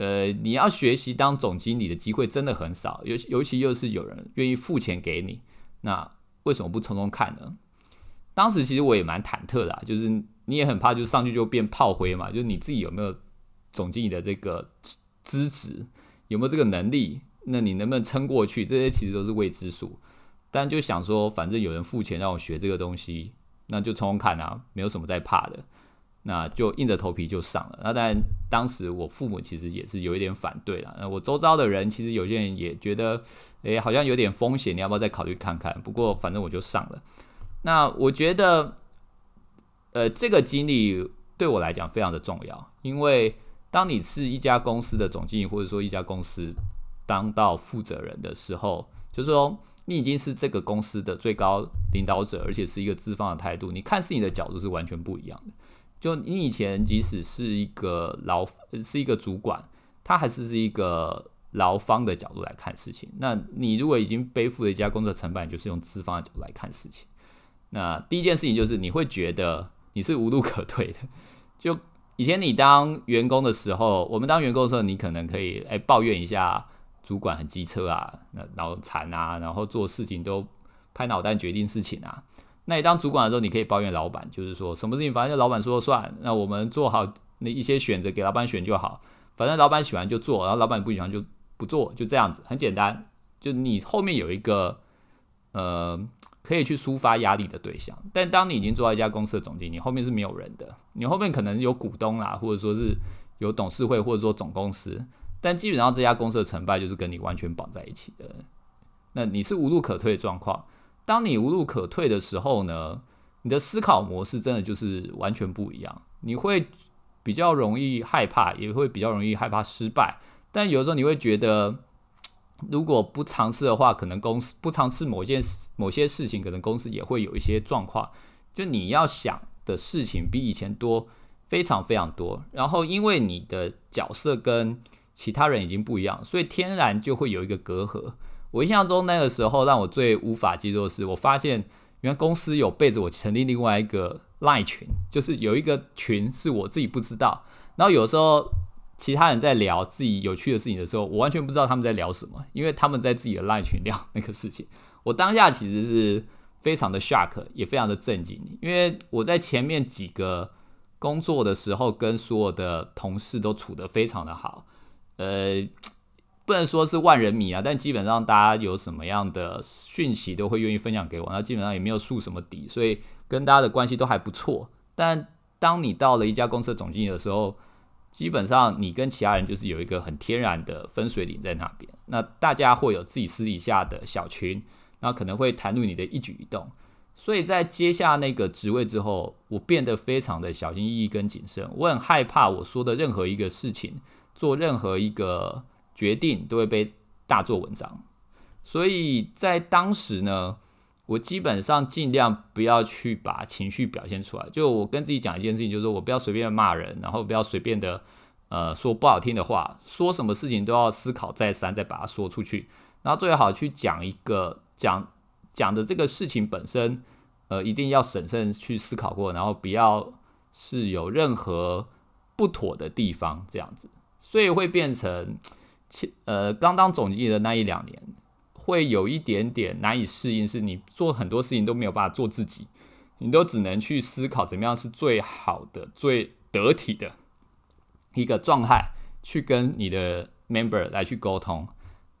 呃，你要学习当总经理的机会真的很少，尤尤其又是有人愿意付钱给你，那为什么不从中看呢？当时其实我也蛮忐忑的，就是你也很怕，就上去就变炮灰嘛，就是你自己有没有？总经理的这个资质有没有这个能力？那你能不能撑过去？这些其实都是未知数。但就想说，反正有人付钱让我学这个东西，那就冲冲看啊，没有什么在怕的。那就硬着头皮就上了。那当然，当时我父母其实也是有一点反对了。那我周遭的人其实有些人也觉得，诶，好像有点风险，你要不要再考虑看看？不过反正我就上了。那我觉得，呃，这个经历对我来讲非常的重要，因为。当你是一家公司的总经理，或者说一家公司当到负责人的时候，就是说你已经是这个公司的最高领导者，而且是一个资方的态度，你看事情的角度是完全不一样的。就你以前即使是一个劳是一个主管，他还是是一个劳方的角度来看事情。那你如果已经背负了一家公司的成本，就是用资方的角度来看事情。那第一件事情就是你会觉得你是无路可退的，就。以前你当员工的时候，我们当员工的时候，你可能可以哎抱怨一下主管很机车啊，那脑残啊，然后做事情都拍脑袋决定事情啊。那你当主管的时候，你可以抱怨老板，就是说什么事情反正老板说了算，那我们做好那一些选择给老板选就好，反正老板喜欢就做，然后老板不喜欢就不做，就这样子，很简单。就你后面有一个呃。可以去抒发压力的对象，但当你已经做到一家公司的总经理，后面是没有人的。你后面可能有股东啦，或者说是有董事会，或者说总公司，但基本上这家公司的成败就是跟你完全绑在一起的。那你是无路可退的状况。当你无路可退的时候呢，你的思考模式真的就是完全不一样。你会比较容易害怕，也会比较容易害怕失败。但有时候你会觉得。如果不尝试的话，可能公司不尝试某件某些事情，可能公司也会有一些状况。就你要想的事情比以前多，非常非常多。然后因为你的角色跟其他人已经不一样，所以天然就会有一个隔阂。我印象中那个时候让我最无法接受的是，我发现原来公司有背着我成立另外一个 Line 群，就是有一个群是我自己不知道。然后有时候。其他人在聊自己有趣的事情的时候，我完全不知道他们在聊什么，因为他们在自己的 line 群聊那个事情。我当下其实是非常的 shock，也非常的震惊，因为我在前面几个工作的时候，跟所有的同事都处得非常的好，呃，不能说是万人迷啊，但基本上大家有什么样的讯息都会愿意分享给我，那基本上也没有树什么底，所以跟大家的关系都还不错。但当你到了一家公司的总经理的时候，基本上你跟其他人就是有一个很天然的分水岭在那边。那大家会有自己私底下的小群，那可能会谈论你的一举一动。所以在接下那个职位之后，我变得非常的小心翼翼跟谨慎。我很害怕我说的任何一个事情，做任何一个决定都会被大做文章。所以在当时呢。我基本上尽量不要去把情绪表现出来，就我跟自己讲一件事情，就是我不要随便骂人，然后不要随便的呃说不好听的话，说什么事情都要思考再三，再把它说出去，然后最好去讲一个讲讲的这个事情本身，呃，一定要审慎去思考过，然后不要是有任何不妥的地方，这样子，所以会变成，呃，刚当总经理的那一两年。会有一点点难以适应，是你做很多事情都没有办法做自己，你都只能去思考怎么样是最好的、最得体的一个状态，去跟你的 member 来去沟通。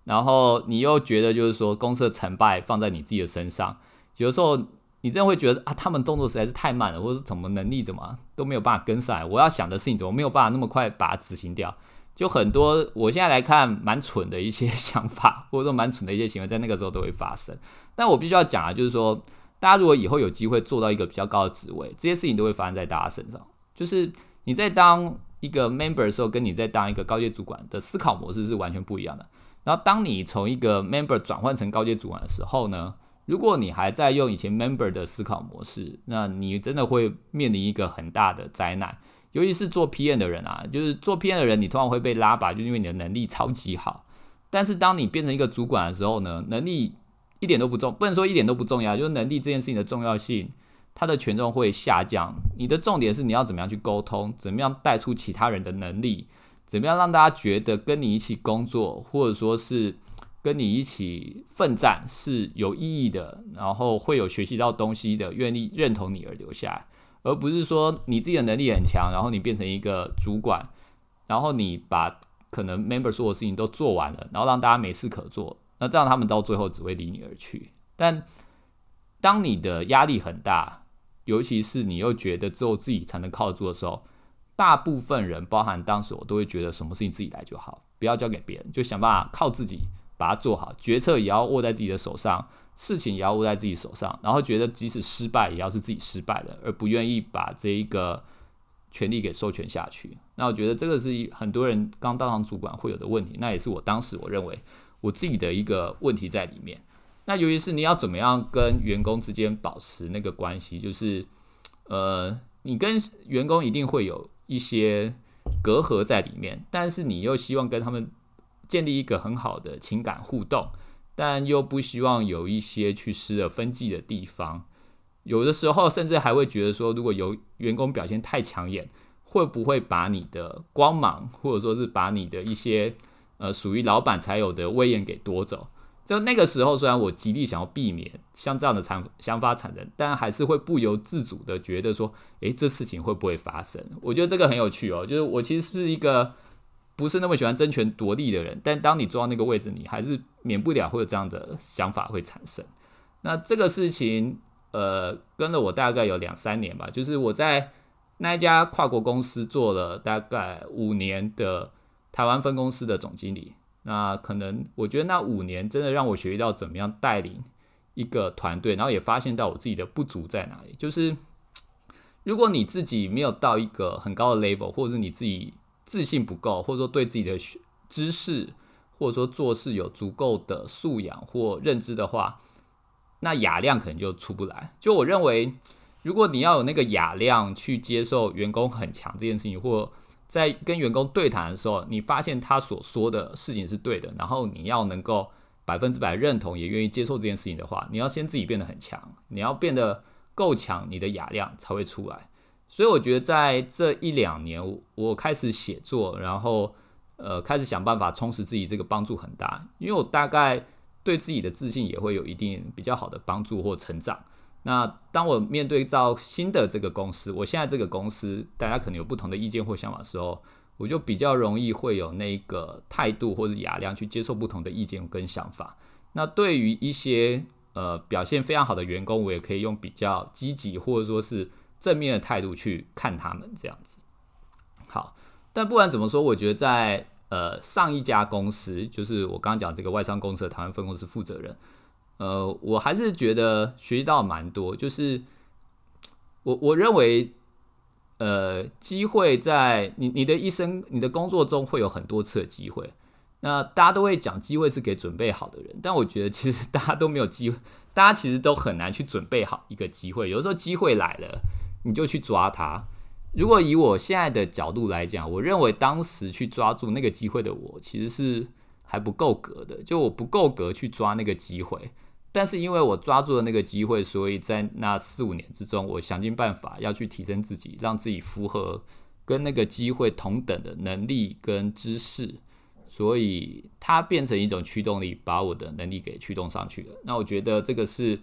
然后你又觉得就是说公司的成败放在你自己的身上，有的时候你真的会觉得啊，他们动作实在是太慢了，或者是怎么能力怎么都没有办法跟上来。我要想的事情怎么没有办法那么快把它执行掉？就很多，我现在来看蛮蠢的一些 想法，或者说蛮蠢的一些行为，在那个时候都会发生。但我必须要讲啊，就是说，大家如果以后有机会做到一个比较高的职位，这些事情都会发生在大家身上。就是你在当一个 member 的时候，跟你在当一个高阶主管的思考模式是完全不一样的。然后，当你从一个 member 转换成高阶主管的时候呢，如果你还在用以前 member 的思考模式，那你真的会面临一个很大的灾难。尤其是做 PM 的人啊，就是做 PM 的人，你通常会被拉拔，就是因为你的能力超级好。但是当你变成一个主管的时候呢，能力一点都不重，不能说一点都不重要，就是能力这件事情的重要性，它的权重会下降。你的重点是你要怎么样去沟通，怎么样带出其他人的能力，怎么样让大家觉得跟你一起工作，或者说是跟你一起奋战是有意义的，然后会有学习到东西的，愿意认同你而留下。而不是说你自己的能力很强，然后你变成一个主管，然后你把可能 member 所有事情都做完了，然后让大家没事可做，那这样他们到最后只会离你而去。但当你的压力很大，尤其是你又觉得只有自己才能靠得住的时候，大部分人，包含当时我都会觉得什么事情自己来就好，不要交给别人，就想办法靠自己把它做好，决策也要握在自己的手上。事情也要握在自己手上，然后觉得即使失败也要是自己失败的，而不愿意把这一个权利给授权下去。那我觉得这个是很多人刚当上主管会有的问题，那也是我当时我认为我自己的一个问题在里面。那尤其是你要怎么样跟员工之间保持那个关系，就是呃，你跟员工一定会有一些隔阂在里面，但是你又希望跟他们建立一个很好的情感互动。但又不希望有一些去失了分际的地方，有的时候甚至还会觉得说，如果有员工表现太抢眼，会不会把你的光芒，或者说是把你的一些呃属于老板才有的威严给夺走？就那个时候，虽然我极力想要避免像这样的产想法产生，但还是会不由自主的觉得说，诶，这事情会不会发生？我觉得这个很有趣哦，就是我其实是一个。不是那么喜欢争权夺利的人，但当你坐到那个位置，你还是免不了会有这样的想法会产生。那这个事情，呃，跟了我大概有两三年吧，就是我在那一家跨国公司做了大概五年的台湾分公司的总经理。那可能我觉得那五年真的让我学习到怎么样带领一个团队，然后也发现到我自己的不足在哪里。就是如果你自己没有到一个很高的 level，或者是你自己。自信不够，或者说对自己的知识或者说做事有足够的素养或认知的话，那雅量可能就出不来。就我认为，如果你要有那个雅量去接受员工很强这件事情，或在跟员工对谈的时候，你发现他所说的事情是对的，然后你要能够百分之百认同，也愿意接受这件事情的话，你要先自己变得很强，你要变得够强，你的雅量才会出来。所以我觉得在这一两年，我开始写作，然后呃开始想办法充实自己，这个帮助很大。因为我大概对自己的自信也会有一定比较好的帮助或成长。那当我面对到新的这个公司，我现在这个公司大家可能有不同的意见或想法的时候，我就比较容易会有那个态度或者雅量去接受不同的意见跟想法。那对于一些呃表现非常好的员工，我也可以用比较积极或者说是。正面的态度去看他们这样子。好，但不管怎么说，我觉得在呃上一家公司，就是我刚刚讲这个外商公司的台湾分公司负责人，呃，我还是觉得学习到蛮多。就是我我认为，呃，机会在你你的一生、你的工作中会有很多次的机会。那大家都会讲机会是给准备好的人，但我觉得其实大家都没有机会，大家其实都很难去准备好一个机会。有时候机会来了，你就去抓它。如果以我现在的角度来讲，我认为当时去抓住那个机会的我，其实是还不够格的，就我不够格去抓那个机会。但是因为我抓住了那个机会，所以在那四五年之中，我想尽办法要去提升自己，让自己符合跟那个机会同等的能力跟知识，所以它变成一种驱动力，把我的能力给驱动上去了。那我觉得这个是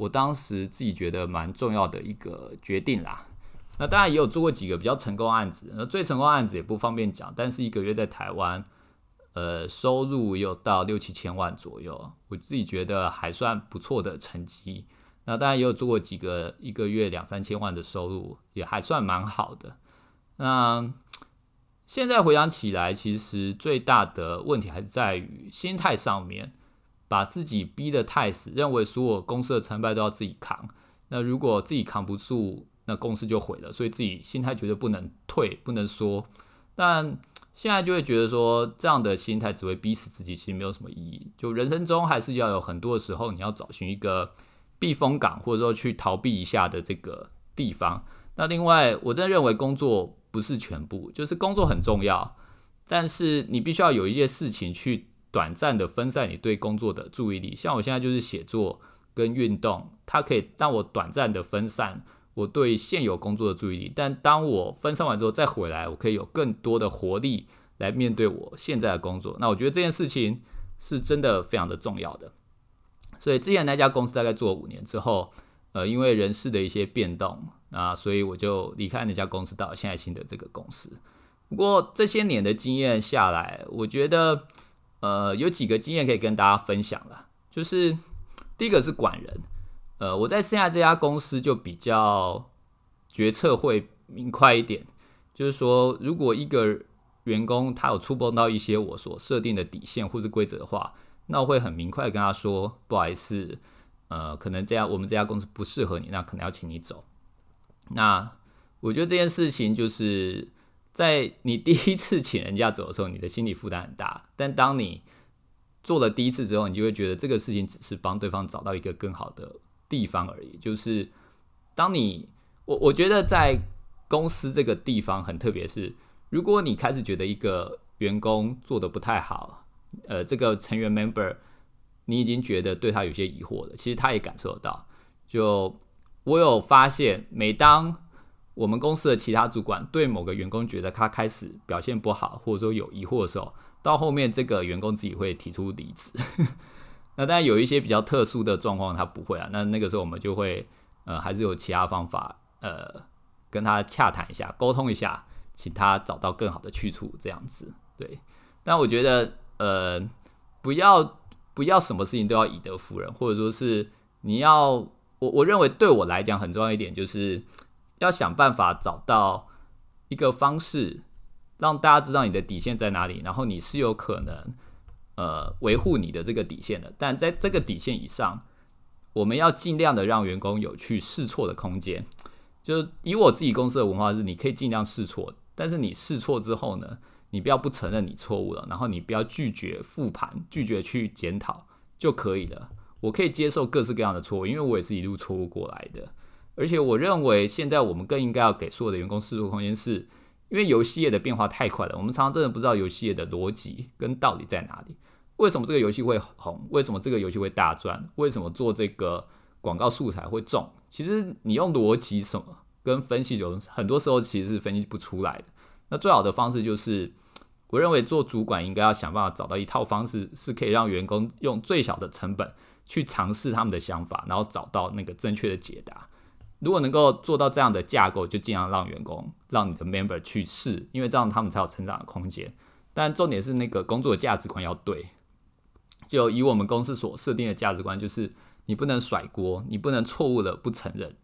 我当时自己觉得蛮重要的一个决定啦。那当然也有做过几个比较成功案子，那最成功案子也不方便讲，但是一个月在台湾，呃，收入有到六七千万左右，我自己觉得还算不错的成绩。那当然也有做过几个一个月两三千万的收入，也还算蛮好的。那现在回想起来，其实最大的问题还是在于心态上面，把自己逼得太死，认为所有公司的成败都要自己扛。那如果自己扛不住，那公司就毁了，所以自己心态绝对不能退，不能说。但现在就会觉得说，这样的心态只会逼死自己，其实没有什么意义。就人生中还是要有很多的时候，你要找寻一个避风港，或者说去逃避一下的这个地方。那另外，我真的认为工作不是全部，就是工作很重要，但是你必须要有一些事情去短暂的分散你对工作的注意力。像我现在就是写作跟运动，它可以让我短暂的分散。我对现有工作的注意力，但当我分散完之后再回来，我可以有更多的活力来面对我现在的工作。那我觉得这件事情是真的非常的重要的。所以之前那家公司大概做了五年之后，呃，因为人事的一些变动啊，所以我就离开那家公司，到了现在新的这个公司。不过这些年的经验下来，我觉得呃有几个经验可以跟大家分享了，就是第一个是管人。呃，我在现在这家公司就比较决策会明快一点，就是说，如果一个员工他有触碰到一些我所设定的底线或是规则的话，那我会很明快跟他说，不好意思，呃，可能这样我们这家公司不适合你，那可能要请你走。那我觉得这件事情就是在你第一次请人家走的时候，你的心理负担很大，但当你做了第一次之后，你就会觉得这个事情只是帮对方找到一个更好的。地方而已，就是当你我我觉得在公司这个地方很特别，是如果你开始觉得一个员工做的不太好，呃，这个成员 member 你已经觉得对他有些疑惑了，其实他也感受得到。就我有发现，每当我们公司的其他主管对某个员工觉得他开始表现不好，或者说有疑惑的时候，到后面这个员工自己会提出离职。那当然有一些比较特殊的状况，他不会啊。那那个时候我们就会，呃，还是有其他方法，呃，跟他洽谈一下，沟通一下，请他找到更好的去处，这样子。对。但我觉得，呃，不要不要什么事情都要以德服人，或者说是你要，我我认为对我来讲很重要一点，就是要想办法找到一个方式，让大家知道你的底线在哪里，然后你是有可能。呃，维护你的这个底线的，但在这个底线以上，我们要尽量的让员工有去试错的空间。就以我自己公司的文化是，你可以尽量试错，但是你试错之后呢，你不要不承认你错误了，然后你不要拒绝复盘，拒绝去检讨就可以了。我可以接受各式各样的错误，因为我也是一路错误过来的。而且我认为现在我们更应该要给所有的员工试错空间，是因为游戏业的变化太快了，我们常常真的不知道游戏业的逻辑跟道理在哪里。为什么这个游戏会红？为什么这个游戏会大赚？为什么做这个广告素材会中？其实你用逻辑什么跟分析，有很多时候其实是分析不出来的。那最好的方式就是，我认为做主管应该要想办法找到一套方式，是可以让员工用最小的成本去尝试他们的想法，然后找到那个正确的解答。如果能够做到这样的架构，就尽量让员工、让你的 member 去试，因为这样他们才有成长的空间。但重点是那个工作的价值观要对。就以我们公司所设定的价值观，就是你不能甩锅，你不能错误的不承认，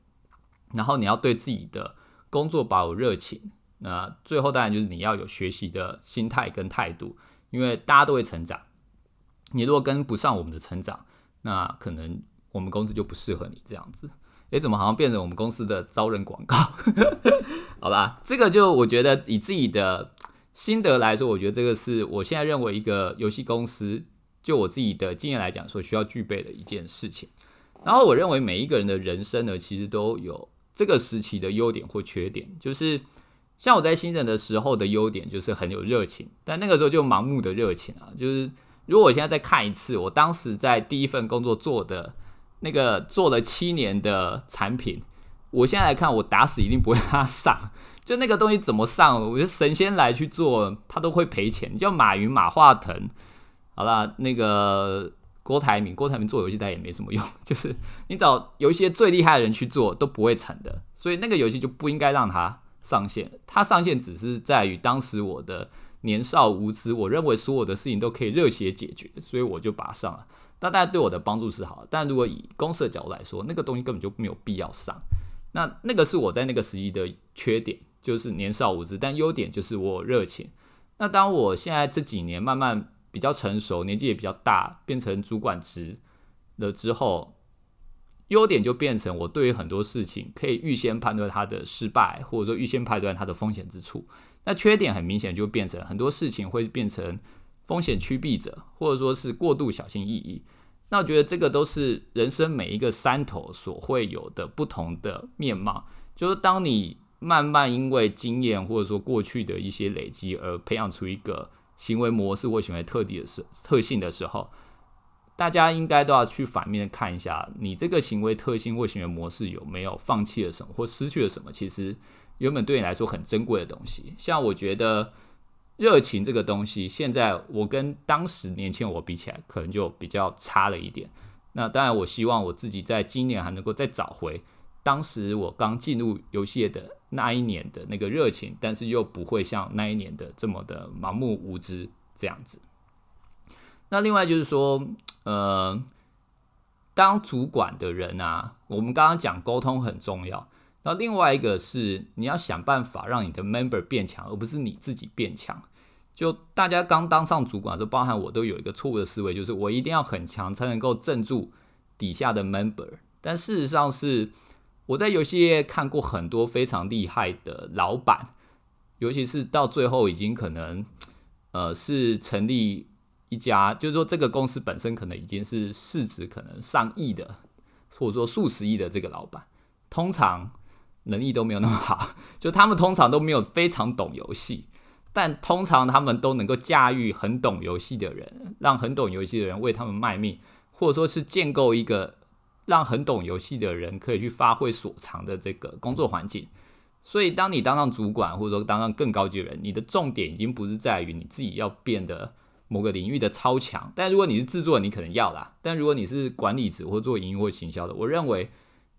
然后你要对自己的工作保有热情。那最后当然就是你要有学习的心态跟态度，因为大家都会成长。你如果跟不上我们的成长，那可能我们公司就不适合你这样子。诶，怎么好像变成我们公司的招人广告？好吧，这个就我觉得以自己的心得来说，我觉得这个是我现在认为一个游戏公司，就我自己的经验来讲，所需要具备的一件事情。然后我认为每一个人的人生呢，其实都有这个时期的优点或缺点，就是。像我在新人的时候的优点就是很有热情，但那个时候就盲目的热情啊。就是如果我现在再看一次，我当时在第一份工作做的那个做了七年的产品，我现在来看，我打死一定不会让它上。就那个东西怎么上，我觉得神仙来去做，他都会赔钱。叫马云、马化腾，好了，那个郭台铭，郭台铭做游戏他也没什么用，就是你找有一些最厉害的人去做都不会成的，所以那个游戏就不应该让他。上线，它上线只是在于当时我的年少无知，我认为所有的事情都可以热血解决，所以我就把它上了。但大家对我的帮助是好，但如果以公司的角度来说，那个东西根本就没有必要上。那那个是我在那个时期的缺点，就是年少无知。但优点就是我热情。那当我现在这几年慢慢比较成熟，年纪也比较大，变成主管职了之后。优点就变成我对于很多事情可以预先判断它的失败，或者说预先判断它的风险之处。那缺点很明显就变成很多事情会变成风险趋避者，或者说是过度小心翼翼。那我觉得这个都是人生每一个山头所会有的不同的面貌。就是当你慢慢因为经验或者说过去的一些累积而培养出一个行为模式或行为特点的时特性的时候。大家应该都要去反面看一下，你这个行为特性或行为模式有没有放弃了什么或失去了什么？其实原本对你来说很珍贵的东西，像我觉得热情这个东西，现在我跟当时年轻我比起来，可能就比较差了一点。那当然，我希望我自己在今年还能够再找回当时我刚进入游戏的那一年的那个热情，但是又不会像那一年的这么的盲目无知这样子。那另外就是说，呃，当主管的人啊，我们刚刚讲沟通很重要。那另外一个是，你要想办法让你的 member 变强，而不是你自己变强。就大家刚当上主管的时候，包含我都有一个错误的思维，就是我一定要很强才能够镇住底下的 member。但事实上是，我在游戏业看过很多非常厉害的老板，尤其是到最后已经可能，呃，是成立。一家就是说，这个公司本身可能已经是市值可能上亿的，或者说数十亿的这个老板，通常能力都没有那么好。就他们通常都没有非常懂游戏，但通常他们都能够驾驭很懂游戏的人，让很懂游戏的人为他们卖命，或者说是建构一个让很懂游戏的人可以去发挥所长的这个工作环境。所以，当你当上主管，或者说当上更高级的人，你的重点已经不是在于你自己要变得。某个领域的超强，但如果你是制作，你可能要啦。但如果你是管理者或做营运或行销的，我认为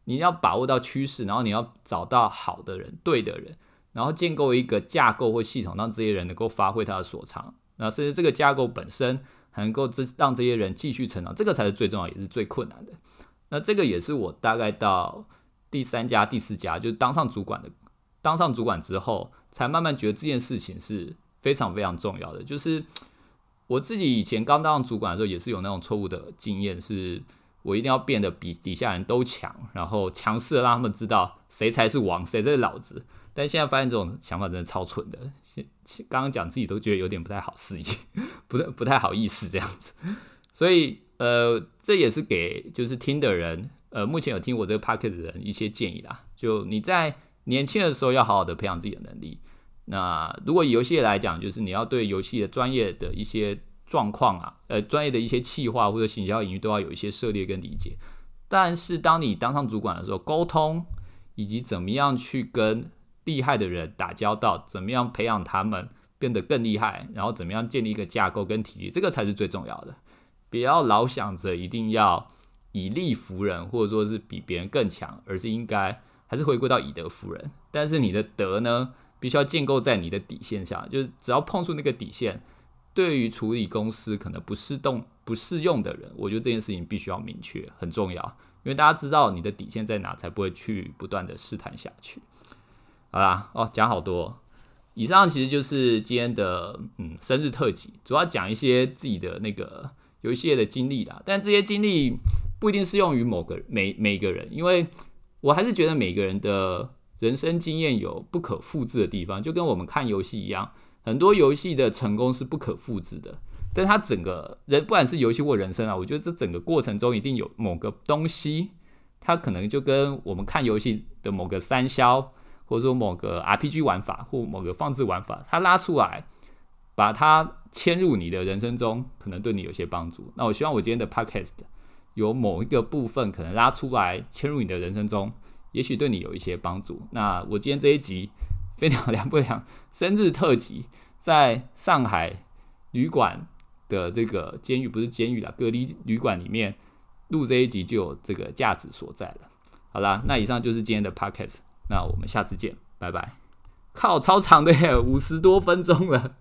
你要把握到趋势，然后你要找到好的人、对的人，然后建构一个架构或系统，让这些人能够发挥他的所长。那甚至这个架构本身能够这让这些人继续成长，这个才是最重要，也是最困难的。那这个也是我大概到第三家、第四家，就是当上主管的，当上主管之后，才慢慢觉得这件事情是非常非常重要的，就是。我自己以前刚当上主管的时候，也是有那种错误的经验，是我一定要变得比底下人都强，然后强势的让他们知道谁才是王，谁才是老子。但现在发现这种想法真的超蠢的，刚刚讲自己都觉得有点不太好适应，不太 不太好意思这样子。所以呃，这也是给就是听的人，呃，目前有听我这个 p o c k e t 的人一些建议啦。就你在年轻的时候要好好的培养自己的能力。那如果游戏来讲，就是你要对游戏的专业的一些状况啊，呃，专业的一些企划或者行销领域都要有一些涉猎跟理解。但是当你当上主管的时候，沟通以及怎么样去跟厉害的人打交道，怎么样培养他们变得更厉害，然后怎么样建立一个架构跟体系，这个才是最重要的。不要老想着一定要以力服人，或者说是比别人更强，而是应该还是回归到以德服人。但是你的德呢？必须要建构在你的底线下，就是只要碰触那个底线，对于处理公司可能不适动、不适用的人，我觉得这件事情必须要明确，很重要，因为大家知道你的底线在哪，才不会去不断的试探下去。好啦，哦，讲好多。以上其实就是今天的嗯生日特辑，主要讲一些自己的那个游戏的经历啦。但这些经历不一定适用于某个每每个人，因为我还是觉得每个人的人生经验有不可复制的地方，就跟我们看游戏一样。很多游戏的成功是不可复制的，但它整个人不管是游戏或人生啊，我觉得这整个过程中一定有某个东西，它可能就跟我们看游戏的某个三消，或者说某个 RPG 玩法或某个放置玩法，它拉出来，把它嵌入你的人生中，可能对你有些帮助。那我希望我今天的 Podcast 有某一个部分可能拉出来嵌入你的人生中，也许对你有一些帮助。那我今天这一集。飞鸟凉不凉？生日特辑，在上海旅馆的这个监狱，不是监狱啦，隔离旅馆里面录这一集就有这个价值所在了。好啦，那以上就是今天的 podcast，那我们下次见，拜拜。靠，超长的耶，五十多分钟了。